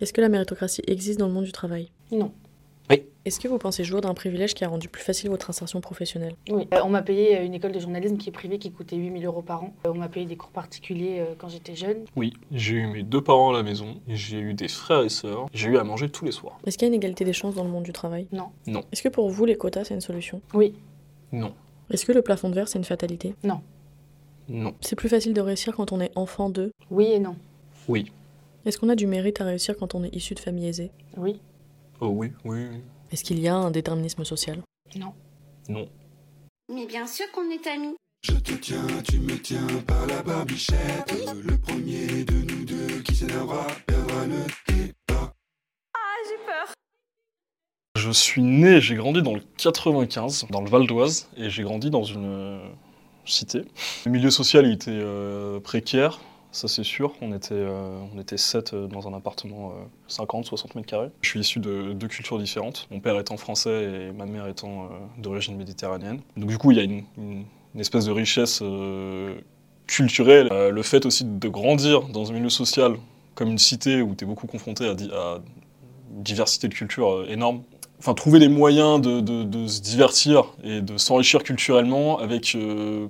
Est-ce que la méritocratie existe dans le monde du travail? Non. Est-ce que vous pensez jouir d'un privilège qui a rendu plus facile votre insertion professionnelle? Oui. Euh, on m'a payé euh, une école de journalisme qui est privée qui coûtait 8000 euros par an. Euh, On m'a payé des cours particuliers euh, quand j'étais jeune. Oui, j'ai eu mes deux parents à la maison, j'ai eu des frères et sœurs, j'ai eu à manger tous les soirs. Est-ce qu'il y a une égalité des chances dans le monde du travail? Non. Non. Est-ce que pour vous, les quotas, c'est une solution? Oui. Non. Est-ce que le plafond de verre, c'est une fatalité? Non. C'est plus facile de réussir quand on est enfant d'eux? Oui et non. Oui. Est-ce qu'on a du mérite à réussir quand on est issu de famille aisée Oui. Oh oui, oui, oui. Est-ce qu'il y a un déterminisme social? Non. Non. Mais bien sûr qu'on est amis. Je te tiens, tu me tiens par la barbichette. Le premier de nous deux qui s'énervera perdra le débat. Je suis né, j'ai grandi dans le 95, dans le Val d'Oise, et j'ai grandi dans une euh, cité. Le milieu social, il était euh, précaire, ça c'est sûr. On était, euh, on était sept euh, dans un appartement euh, 50, 60 mètres carrés. Je suis issu de deux cultures différentes, mon père étant français et ma mère étant euh, d'origine méditerranéenne. Donc du coup, il y a une, espèce de richesse euh, culturelle. Euh, le fait aussi de grandir dans un milieu social comme une cité où tu es beaucoup confronté à, une diversité de cultures euh, énorme, enfin trouver des moyens de, se divertir et de s'enrichir culturellement avec euh,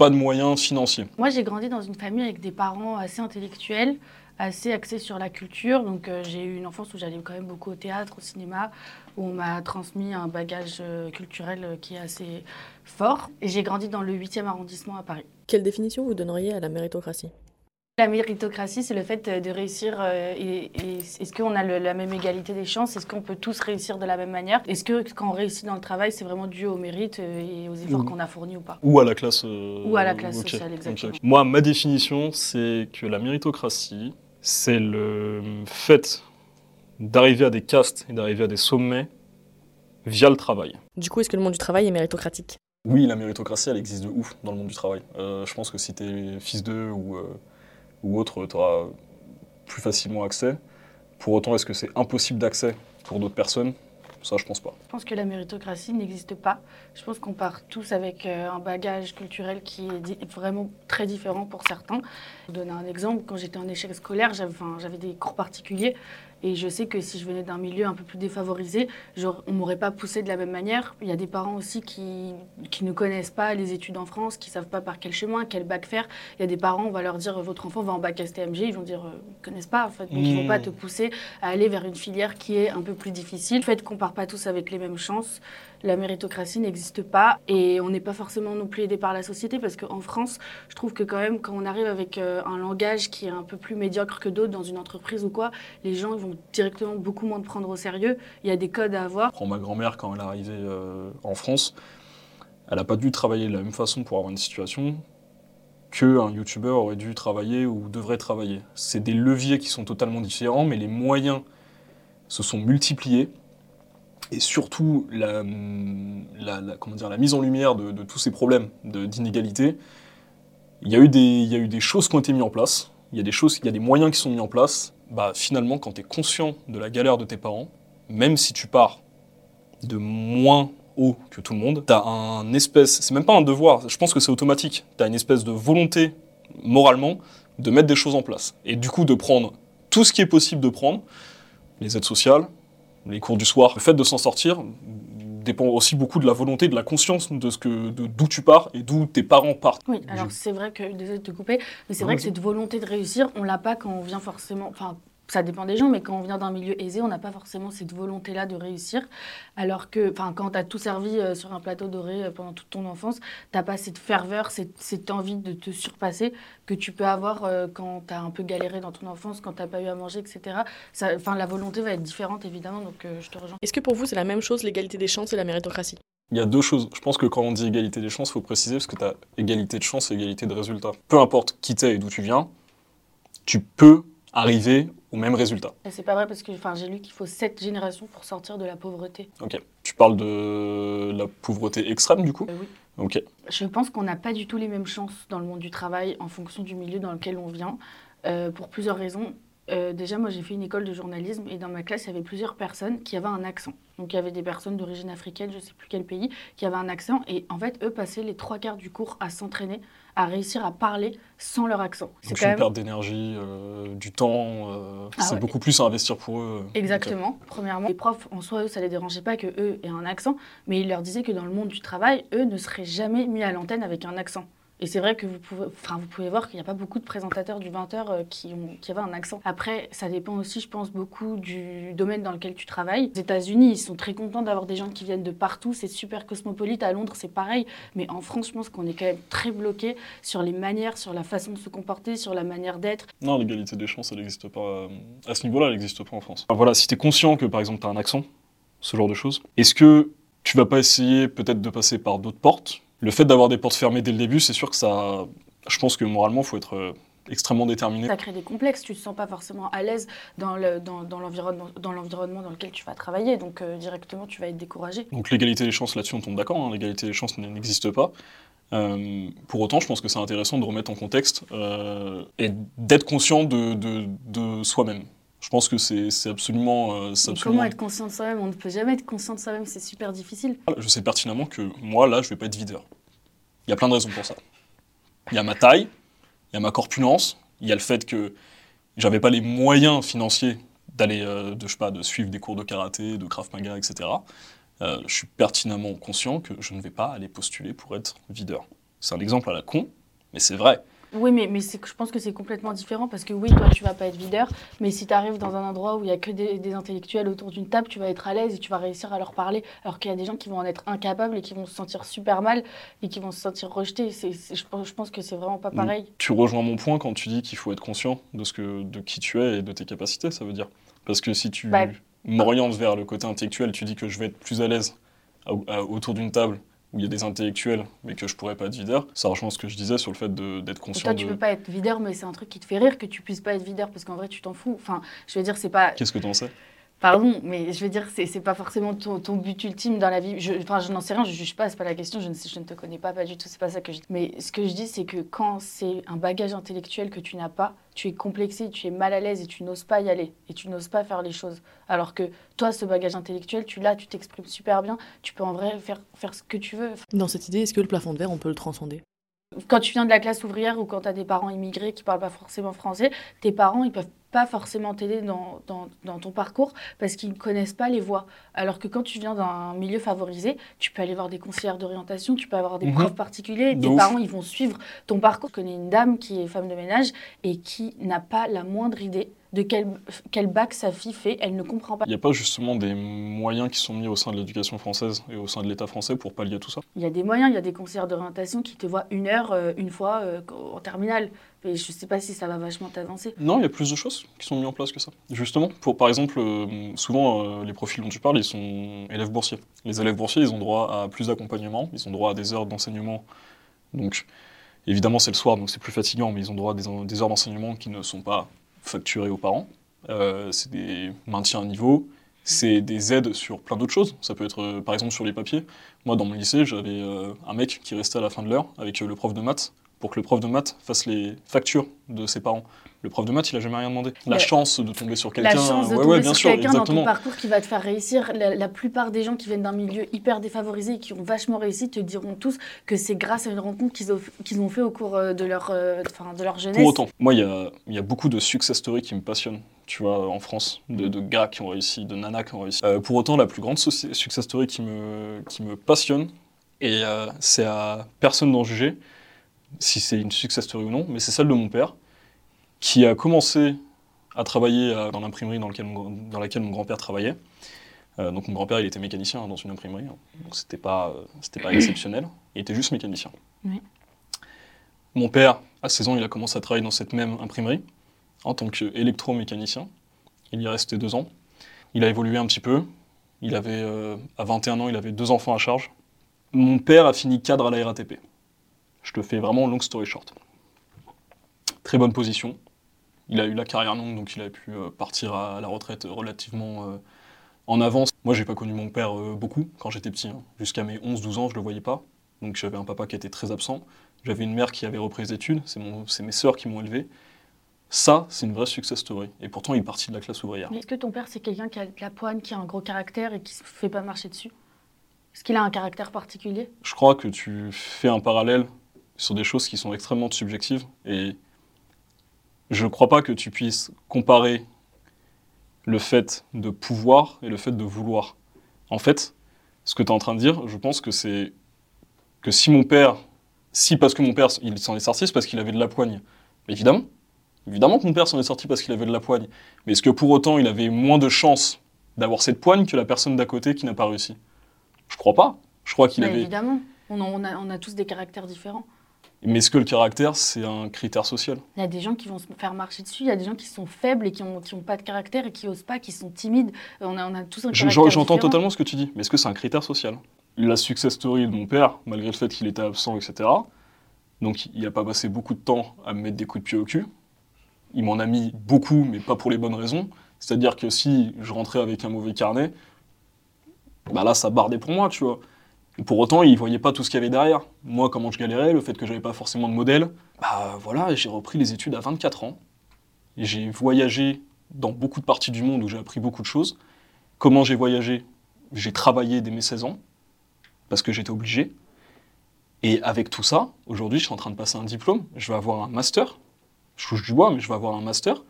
pas de moyens financiers. Moi, j'ai grandi dans une famille avec des parents assez intellectuels, assez axés sur la culture. Donc, euh, j'ai eu une enfance où j'allais quand même beaucoup au théâtre, au cinéma, où on m'a transmis un bagage euh, culturel euh, qui est assez fort. Et j'ai grandi dans le 8e arrondissement à Paris. Quelle définition vous donneriez à la méritocratie? La méritocratie, c'est le fait euh, de réussir. euh, et, et est-ce qu'on a le- la même égalité des chances? Est-ce qu'on peut tous réussir de la même manière? Est-ce que quand on réussit dans le travail, c'est vraiment dû au mérite euh, et aux efforts qu'on a fournis ou pas? Ou à la classe. euh, Ou à la classe sociale, exactement. Moi, ma définition, c'est que la méritocratie, c'est le fait d'arriver à des castes et d'arriver à des sommets via le travail. Du coup, est-ce que le monde du travail est méritocratique? Oui, la méritocratie, elle existe de ouf dans le monde du travail. Euh, je pense que si t'es fils d'eux ou, euh, ou autre, t'auras plus facilement accès. Pour autant, est-ce que c'est impossible d'accès pour d'autres personnes? Ça, je pense pas. Je pense que la méritocratie n'existe pas. Je pense qu'on part tous avec euh, un bagage culturel qui est vraiment très différent pour certains. Je vais donner un exemple. Quand j'étais en échec scolaire, j'avais des cours particuliers. Et je sais que si je venais d'un milieu un peu plus défavorisé, genre, on m'aurait pas poussé de la même manière. Il y a des parents aussi qui, qui ne connaissent pas les études en France, qui savent pas par quel chemin, quel bac faire. Il y a des parents, on va leur dire votre enfant va en bac STMG, ils vont dire euh, ils connaissent pas en fait, donc ils vont Mmh. pas te pousser à aller vers une filière qui est un peu plus difficile. Le fait qu'on part pas tous avec les mêmes chances, la méritocratie n'existe pas et on n'est pas forcément non plus aidé par la société parce qu'en France, je trouve que quand même quand on arrive avec euh, un langage qui est un peu plus médiocre que d'autres dans une entreprise ou quoi, les gens vont directement beaucoup moins te prendre au sérieux. Il y a des codes à avoir. prends ma grand-mère quand elle est arrivée euh, en France, elle n'a pas dû travailler de la même façon pour avoir une situation qu'un youtubeur aurait dû travailler ou devrait travailler. C'est des leviers qui sont totalement différents, mais les moyens se sont multipliés. Et surtout, la, comment dire, la mise en lumière de, tous ces problèmes d'inégalité, il y, a eu des, il y a eu des choses qui ont été mises en place, il y a des, choses, il y a des moyens qui sont mis en place. Bah, finalement, quand tu es conscient de la galère de tes parents, même si tu pars de moins haut que tout le monde, tu as un espèce, c'est même pas un devoir, je pense que c'est automatique, tu as une espèce de volonté, moralement, de mettre des choses en place. Et du coup, de prendre tout ce qui est possible de prendre, les aides sociales, les cours du soir, le fait de s'en sortir dépend aussi beaucoup de la volonté, de la conscience de ce que, de d'où tu pars et d'où tes parents partent. Oui, alors c'est vrai que, désolé de te couper, mais c'est vrai que cette volonté de réussir, on l'a pas quand on vient forcément, enfin, ça dépend des gens, mais quand on vient d'un milieu aisé, on n'a pas forcément cette volonté-là de réussir. Alors que, enfin, quand tu as tout servi euh, sur un plateau doré euh, pendant toute ton enfance, t'as pas cette ferveur, cette, cette envie de te surpasser que tu peux avoir euh, quand tu as un peu galéré dans ton enfance, quand tu pas eu à manger, etc. Enfin, la volonté va être différente, évidemment, donc euh, je te rejoins. Est-ce que pour vous, c'est la même chose l'égalité des chances et la méritocratie? Il y a deux choses. Je pense que quand on dit égalité des chances, il faut préciser parce que tu as égalité de chances et égalité de résultats. Peu importe qui t'es et d'où tu viens, tu peux arriver au même résultat. C'est pas vrai parce que j'ai lu qu'il faut sept générations pour sortir de la pauvreté. Ok. Tu parles de la pauvreté extrême du coup Euh, oui. Ok. Je pense qu'on n'a pas du tout les mêmes chances dans le monde du travail en fonction du milieu dans lequel on vient, euh, pour plusieurs raisons. Euh, déjà, moi, j'ai fait une école de journalisme et dans ma classe, il y avait plusieurs personnes qui avaient un accent. Donc, il y avait des personnes d'origine africaine, je ne sais plus quel pays, qui avaient un accent. Et en fait, eux passaient les trois quarts du cours à s'entraîner, à réussir à parler sans leur accent. C'est une perte d'énergie, euh, du temps. euh, Ah c'est ouais. beaucoup plus à investir pour eux. Exactement, premièrement. Les profs, en soi, eux, ça les dérangeait pas que eux aient un accent, mais ils leur disaient que dans le monde du travail, eux ne seraient jamais mis à l'antenne avec un accent. Et c'est vrai que vous pouvez, enfin, vous pouvez voir qu'il n'y a pas beaucoup de présentateurs du 20h qui, ont, qui avaient un accent. Après, ça dépend aussi, je pense, beaucoup du domaine dans lequel tu travailles. Les États-Unis, ils sont très contents d'avoir des gens qui viennent de partout. C'est super cosmopolite. À Londres, c'est pareil. Mais en France, je pense qu'on est quand même très bloqué sur les manières, sur la façon de se comporter, sur la manière d'être. Non, l'égalité des chances, elle n'existe pas. euh, À ce niveau-là, elle n'existe pas en France. Voilà, si tu es conscient que, par exemple, tu as un accent, ce genre de choses, est-ce que tu vas pas essayer peut-être de passer par d'autres portes Le fait d'avoir des portes fermées dès le début, c'est sûr que ça. Je pense que moralement, il faut être euh, extrêmement déterminé. Ça crée des complexes, tu te sens pas forcément à l'aise dans le- dans, dans l'environnement dans, l'environnement dans lequel tu vas travailler, donc euh, directement tu vas être découragé. Donc l'égalité des chances, là-dessus, on tombe d'accord, hein, l'égalité des chances n'existe pas. Euh, pour autant, je pense que c'est intéressant de remettre en contexte euh, et d'être conscient de, de- de soi-même. Je pense que c'est absolument... euh, absolument... Comment être conscient de soi-même? On ne peut jamais être conscient de soi-même, c'est super difficile. Je sais pertinemment que moi, là, je vais pas être videur. Il y a plein de raisons pour ça. Il y a ma taille, il y a ma corpulence, il y a le fait que j'avais pas les moyens financiers d'aller, euh, de, je sais pas, de suivre des cours de karaté, de krav maga, etc. Euh, je suis pertinemment conscient que je ne vais pas aller postuler pour être videur. C'est un exemple à la con, mais c'est vrai. Oui, mais, mais je pense que c'est complètement différent parce que oui, toi, tu vas pas être videur, mais si tu arrives dans un endroit où il y a que des, des intellectuels autour d'une table, tu vas être à l'aise et tu vas réussir à leur parler, alors qu'il y a des gens qui vont en être incapables et qui vont se sentir super mal et qui vont se sentir rejetés. Je, pense, je pense que c'est vraiment pas pareil. Tu rejoins mon point quand tu dis qu'il faut être conscient de, ce que, de qui tu es et de tes capacités, ça veut dire. Parce que si tu Bah- m'orientes vers le côté intellectuel, tu dis que je vais être plus à l'aise autour d'une table où il y a des intellectuels, mais que je pourrais pas être videur, ça rejoint ce que je disais sur le fait d'être Et conscient toi, tu de... peux pas être videur, mais c'est un truc qui te fait rire que tu puisses pas être videur parce qu'en vrai, tu t'en fous. Enfin, je veux dire, c'est pas. Qu'est-ce que t'en sais? Pardon, mais je veux dire, c'est c'est pas forcément ton, ton but ultime dans la vie. Je, enfin, je n'en sais rien, je juge pas, c'est pas la question, je ne, sais- je ne te connais pas, pas du tout, c'est pas ça que je dis. Mais ce que je dis, c'est que quand c'est un bagage intellectuel que tu n'as pas, tu es complexé, tu es mal à l'aise et tu n'oses pas y aller. Et tu n'oses pas faire les choses. Alors que toi, ce bagage intellectuel, tu l'as, tu t'exprimes super bien, tu peux en vrai faire, faire ce que tu veux. Dans cette idée, est-ce que le plafond de verre, on peut le transcender? Quand tu viens de la classe ouvrière ou quand tu as des parents immigrés qui parlent pas forcément français, tes parents, ils peuvent pas forcément t'aider dans, dans, dans ton parcours parce qu'ils ne connaissent pas les voies. Alors que quand tu viens d'un milieu favorisé, tu peux aller voir des conseillères d'orientation, tu peux avoir des Mhm. profs particuliers, De tes ouf. parents, ils vont suivre ton parcours. Je connais une dame qui est femme de ménage et qui n'a pas la moindre idée de quel, quel bac sa fille fait, elle ne comprend pas. Il n'y a pas justement des moyens qui sont mis au sein de l'éducation française et au sein de l'État français pour pallier tout ça? Il y a des moyens, il y a des conseillères d'orientation qui te voient une heure, euh, une fois euh, en terminale. Mais je sais pas si ça va vachement t'avancer. Non, il y a plus de choses qui sont mises en place que ça. Justement, pour par exemple, euh, souvent euh, les profils dont tu parles, ils sont élèves boursiers. Les élèves boursiers, ils ont droit à plus d'accompagnement, ils ont droit à des heures d'enseignement. Donc, évidemment, c'est le soir, donc c'est plus fatigant, mais ils ont droit à des, heures d'enseignement qui ne sont pas facturées aux parents. Euh, c'est des maintiens à niveau, c'est des aides sur plein d'autres choses. Ça peut être, par exemple, sur les papiers. Moi, dans mon lycée, j'avais un mec qui restait à la fin de l'heure avec le prof de maths pour que le prof de maths fasse les factures de ses parents. Le prof de maths, il a jamais rien demandé. La chance de tomber sur La quelqu'un, chance de ouais, tomber ouais, bien sur quelqu'un dans ton parcours qui va te faire réussir. La, la plupart des gens qui viennent d'un milieu hyper défavorisé et qui ont vachement réussi te diront tous que c'est grâce à une rencontre qu'ils ont, qu'ils ont fait au cours euh, de leur, euh, de leur jeunesse. Pour autant, moi, il y a, y a beaucoup de success stories qui me passionnent, tu vois, en France, de, de gars qui ont réussi, de nanas qui ont réussi. Euh, pour autant, la plus grande success story qui me, qui me passionne, et euh, c'est à personne d'en juger si c'est une success story ou non, mais c'est celle de mon père, qui a commencé à travailler euh, dans l'imprimerie dans, laquelle mon grand-père travaillait. Euh, donc mon grand-père, il était mécanicien hein, dans une imprimerie, hein. donc c'était pas, euh, c'était pas exceptionnel, il était juste mécanicien. Oui. Mon père, à 16 ans, il a commencé à travailler dans cette même imprimerie en tant qu'électromécanicien. Il y est resté deux ans. Il a évolué un petit peu. Il avait, euh, à 21 ans, il avait deux enfants à charge. Mon père a fini cadre à la RATP. Je te fais vraiment long story short. Très bonne position. Il a eu la carrière longue, donc il a pu euh, partir à la retraite relativement euh, en avance. Moi, j'ai pas connu mon père euh, beaucoup quand j'étais petit. hein. Jusqu'à mes 11-12 ans, je le voyais pas. Donc j'avais un papa qui était très absent. J'avais une mère qui avait repris les études. C'est mes sœurs qui m'ont élevé. Ça, c'est une vraie success story. Et pourtant, il est parti de la classe ouvrière. Mais est-ce que ton père, c'est quelqu'un qui a de la poigne, qui a un gros caractère et qui se fait pas marcher dessus? Est-ce qu'il a un caractère particulier? Je crois que tu fais un parallèle sur des choses qui sont extrêmement subjectives. Et je ne crois pas que tu puisses comparer le fait de pouvoir et le fait de vouloir. En fait, ce que tu es en train de dire, je pense que c'est que si mon père, si parce que mon père, il s'en est sorti, c'est parce qu'il avait de la poigne. Évidemment. Évidemment que mon père s'en est sorti parce qu'il avait de la poigne. Mais est-ce que pour autant il avait moins de chances d'avoir cette poigne que la personne d'à côté qui n'a pas réussi? Je crois pas. Je crois qu'il avait. Évidemment, on, en- on a, on a tous des caractères différents. Mais est-ce que le caractère, c'est un critère social? Il y a des gens qui vont se faire marcher dessus, il y a des gens qui sont faibles et qui n'ont qui ont pas de caractère et qui osent pas, qui sont timides. Euh, On a, on a tous un Je- caractère j'en- J'entends totalement ce que tu dis, mais est-ce que c'est un critère social? La success story de mon père, malgré le fait qu'il était absent, etc., donc il n'a pas passé beaucoup de temps à me mettre des coups de pied au cul. Il m'en a mis beaucoup, mais pas pour les bonnes raisons. C'est-à-dire que si je rentrais avec un mauvais carnet, bah là, ça bardait pour moi, tu vois. Pour autant, il voyait pas tout ce qu'il y avait derrière. Moi, comment je galérais, le fait que j'avais pas forcément de modèle, bah voilà, j'ai repris les études à 24 ans. J'ai voyagé dans beaucoup de parties du monde où j'ai appris beaucoup de choses. Comment j'ai voyagé? J'ai travaillé dès mes 16 ans, parce que j'étais obligé. Et avec tout ça, aujourd'hui, je suis en train de passer un diplôme, je vais avoir un master. Je touche du bois, mais je vais avoir un master.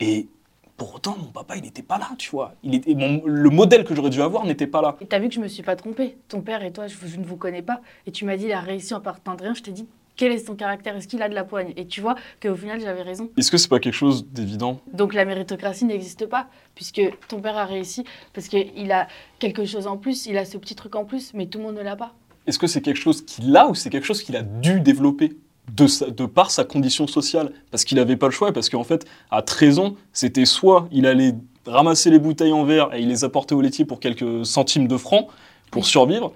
Et pour autant, mon papa, il n'était pas là, tu vois. Il était, mon- le modèle que j'aurais dû avoir n'était pas là. Et t'as vu que je me suis pas trompée. Ton père et toi, je, je ne vous connais pas. Et tu m'as dit, il a réussi en partant de rien. Je t'ai dit, quel est son caractère? Est-ce qu'il a de la poigne? Et tu vois qu'au final, j'avais raison. Est-ce que c'est pas quelque chose d'évident? Donc la méritocratie n'existe pas, puisque ton père a réussi, parce qu'il a quelque chose en plus, il a ce petit truc en plus, mais tout le monde ne l'a pas. Est-ce que c'est quelque chose qu'il a ou c'est quelque chose qu'il a dû développer? De, sa- de par sa condition sociale Parce qu'il n'avait pas le choix, et parce qu'en fait, à 13 ans, c'était soit il allait ramasser les bouteilles en verre et il les apportait au laitier pour quelques centimes de francs pour survivre,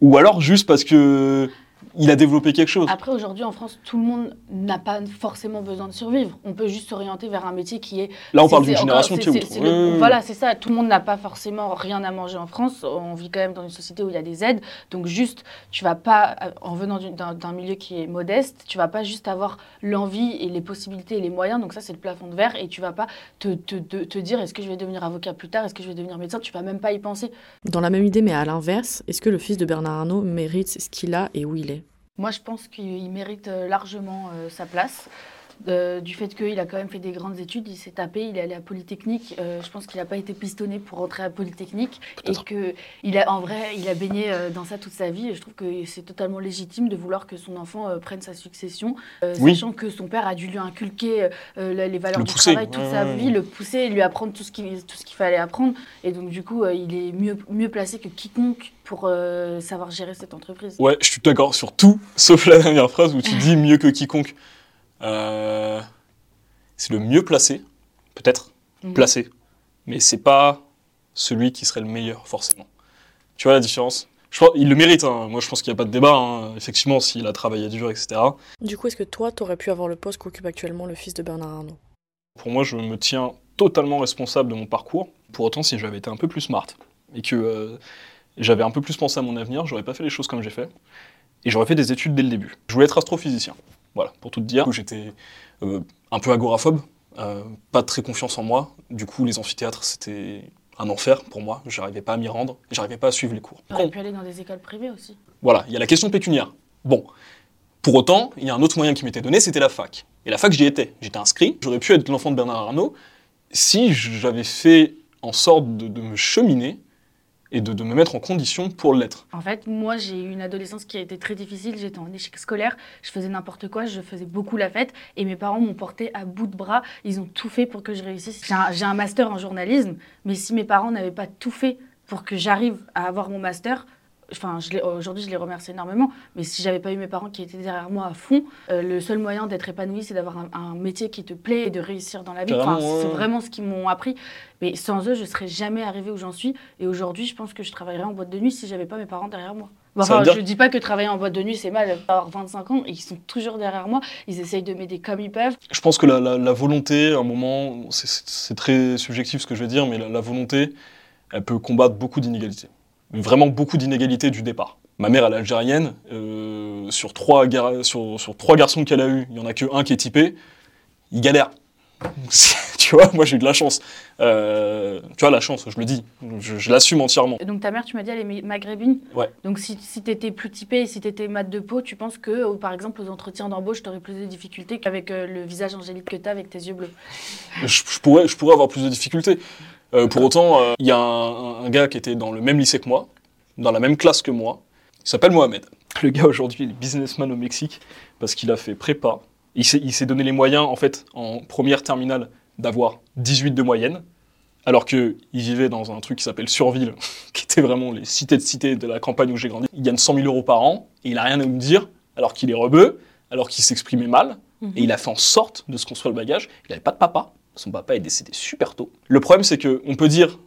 ou alors juste parce que il a développé quelque chose. Après, aujourd'hui, en France, tout le monde n'a pas forcément besoin de survivre. On peut juste s'orienter vers un métier qui est Là, on parle d'une génération qui est le-. Voilà, c'est ça. Tout le monde n'a pas forcément rien à manger en France. On vit quand même dans une société où il y a des aides. Donc juste, tu vas pas, euh, en venant d'un d'un milieu qui est modeste, tu vas pas juste avoir l'envie et les possibilités et les moyens. Donc ça, c'est le plafond de verre. Et tu vas pas te, te, te- te dire, est-ce que je vais devenir avocat plus tard? Est-ce que je vais devenir médecin? Tu vas même pas y penser. Dans la même idée, mais à l'inverse, est-ce que le fils de Bernard Arnault mérite ce qu'il a et où il est? Moi, je pense qu'il mérite euh, largement euh, sa place. Euh, du fait qu'il a quand même fait des grandes études, il s'est tapé, il est allé à Polytechnique. Euh, je pense qu'il n'a pas été pistonné pour rentrer à Polytechnique et que il a, en vrai, il a baigné euh, dans ça toute sa vie. Et je trouve que c'est totalement légitime de vouloir que son enfant prenne sa succession, Oui. sachant que son père a dû lui inculquer le- les valeurs Le du pousser. travail toute sa vie, le pousser, lui apprendre tout ce qu'il tout ce qu'il fallait apprendre. Et donc du coup, il est mieux mieux placé que quiconque pour savoir gérer cette entreprise. Ouais, je suis d'accord sur tout, sauf la dernière phrase où tu dis mieux que quiconque. Euh, c'est le mieux placé, peut-être, Mhm. placé, mais c'est pas celui qui serait le meilleur, forcément. Tu vois la différence? Je pense, Il le mérite, hein. moi je pense qu'il n'y a pas de débat, hein. effectivement, s'il a travaillé dur, etc. Du coup, est-ce que toi, t'aurais pu avoir le poste qu'occupe actuellement le fils de Bernard Arnault? Pour moi, je me tiens totalement responsable de mon parcours. Pour autant, si j'avais été un peu plus smart et que euh, j'avais un peu plus pensé à mon avenir, j'aurais pas fait les choses comme j'ai fait. Et j'aurais fait des études dès le début. Je voulais être astrophysicien. Voilà, pour tout te dire. J'étais euh, un peu agoraphobe, euh, pas très confiance en moi. Du coup, les amphithéâtres, c'était un enfer pour moi. J'arrivais pas à m'y rendre, j'arrivais pas à suivre les cours. Aurait pu aller dans des écoles privées aussi. Voilà, il y a la question pécuniaire. Bon, pour autant, il y a un autre moyen qui m'était donné, c'était la fac. Et la fac, j'y étais. J'étais inscrit. J'aurais pu être l'enfant de Bernard Arnault si j'avais fait en sorte de, de me cheminer et de, me mettre en condition pour l'être. En fait, moi, j'ai eu une adolescence qui a été très difficile. J'étais en échec scolaire. Je faisais n'importe quoi. Je faisais beaucoup la fête. Et mes parents m'ont porté à bout de bras. Ils ont tout fait pour que je réussisse. J'ai un master en journalisme. Mais si mes parents n'avaient pas tout fait pour que j'arrive à avoir mon master, Enfin, aujourd'hui, je les remercie énormément. Mais si j'avais pas eu mes parents qui étaient derrière moi à fond, euh, le seul moyen d'être épanoui, c'est d'avoir un, un métier qui te plaît et de réussir dans la vie. Enfin, c'est vraiment ce qu'ils m'ont appris. Mais sans eux, je serais jamais arrivée où j'en suis. Et aujourd'hui, je pense que je travaillerais en boîte de nuit si j'avais pas mes parents derrière moi. Enfin, dire- je dis pas que travailler en boîte de nuit c'est mal. avoir 25 ans et ils sont toujours derrière moi. Ils essayent de m'aider comme ils peuvent. Je pense que la, la- la volonté, à un moment, c'est très subjectif ce que je vais dire, mais la, la volonté, elle peut combattre beaucoup d'inégalités. Vraiment beaucoup d'inégalités du départ. Ma mère, elle est algérienne. euh, sur, trois gar- sur, sur trois garçons qu'elle a eus, il y en a que un qui est typé. ils galèrent. tu vois, moi j'ai eu de la chance. Euh, tu vois, la chance, je le dis, je, je l'assume entièrement. Et Donc ta mère, tu m'as dit, elle est ma- maghrébine Ouais. Donc si, si tu étais plus typé et si tu étais mat de peau, tu penses que, euh, par exemple, aux entretiens d'embauche, tu aurais plus de difficultés qu'avec euh, le visage angélique que tu as avec tes yeux bleus? Je, je pourrais, je pourrais avoir plus de difficultés. Euh, pour autant, euh, il y a un, un gars qui était dans le même lycée que moi, dans la même classe que moi, il s'appelle Mohamed. Le gars aujourd'hui, il est businessman au Mexique parce qu'il a fait prépa. Il s'est, il s'est donné les moyens, en fait, en première terminale, d'avoir 18 de moyenne, alors qu'il vivait dans un truc qui s'appelle Surville, qui était vraiment les cités de cités de la campagne où j'ai grandi. Il gagne 100 000 euros par an et il a rien à me dire, alors qu'il est rebeu, alors qu'il s'exprimait mal, et il a fait en sorte de se construire le bagage. Il n'avait pas de papa. Son papa est décédé super tôt. Le problème, c'est qu'on peut dire,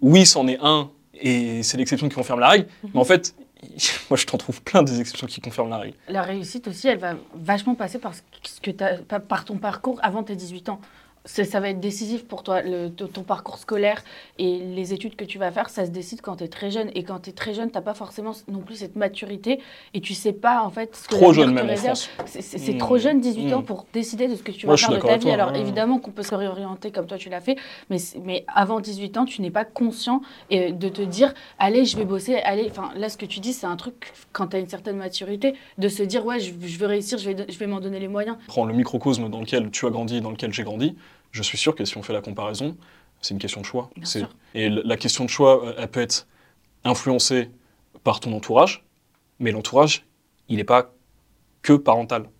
oui, c'en est un, et c'est l'exception qui confirme la règle, mais en fait, moi, je t'en trouve plein des exceptions qui confirment la règle. La réussite aussi, elle va vachement passer par, ce que par ton parcours avant tes 18 ans. Ça va être décisif pour toi. Le- ton parcours scolaire et les études que tu vas faire, ça se décide quand tu es très jeune. Et quand tu es très jeune, tu n'as pas forcément non plus cette maturité et tu sais pas en fait ce que Trop jeune te même. C'est- c'est Mmh. trop jeune, 18 ans, Mmh. pour décider de ce que tu vas faire de ta vie. toi, Alors ouais. évidemment qu'on peut se réorienter comme toi tu l'as fait, mais, mais avant 18 ans, tu n'es pas conscient et de te dire, allez, je vais bosser, allez. Enfin, là, ce que tu dis, c'est un truc, quand tu as une certaine maturité, de se dire, ouais, je, je veux réussir, je vais, je vais m'en donner les moyens. Prends le microcosme dans lequel tu as grandi, dans lequel j'ai grandi. Je suis sûr que si on fait la comparaison, c'est une question de choix. Et la question de choix, euh, elle peut être influencée par ton entourage, mais l'entourage, il n'est pas que parental,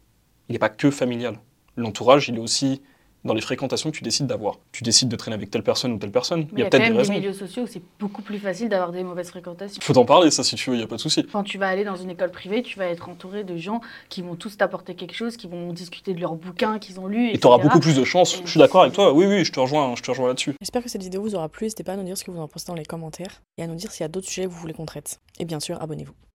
il n'est pas que familial. L'entourage, il est aussi dans les fréquentations que tu décides d'avoir. Tu décides de traîner avec telle personne ou telle personne, il y a quand peut-être des même des raisons. milieux sociaux où c'est beaucoup plus facile d'avoir des mauvaises fréquentations. Faut en parler, ça, si tu veux, il n'y a pas de souci. Quand tu vas aller dans une école privée, tu vas être entouré de gens qui vont tous t'apporter quelque chose, qui vont discuter de leurs bouquins qu'ils ont lus. Et tu auras beaucoup plus de chance. Et Je suis d'accord avec toi. Oui, oui, je te rejoins, je te rejoins là-dessus. J'espère que cette vidéo vous aura plu. N'hésitez pas à nous dire ce que vous en pensez dans les commentaires et à nous dire s'il y a d'autres sujets que vous voulez qu'on traite. Et bien sûr, abonnez-vous.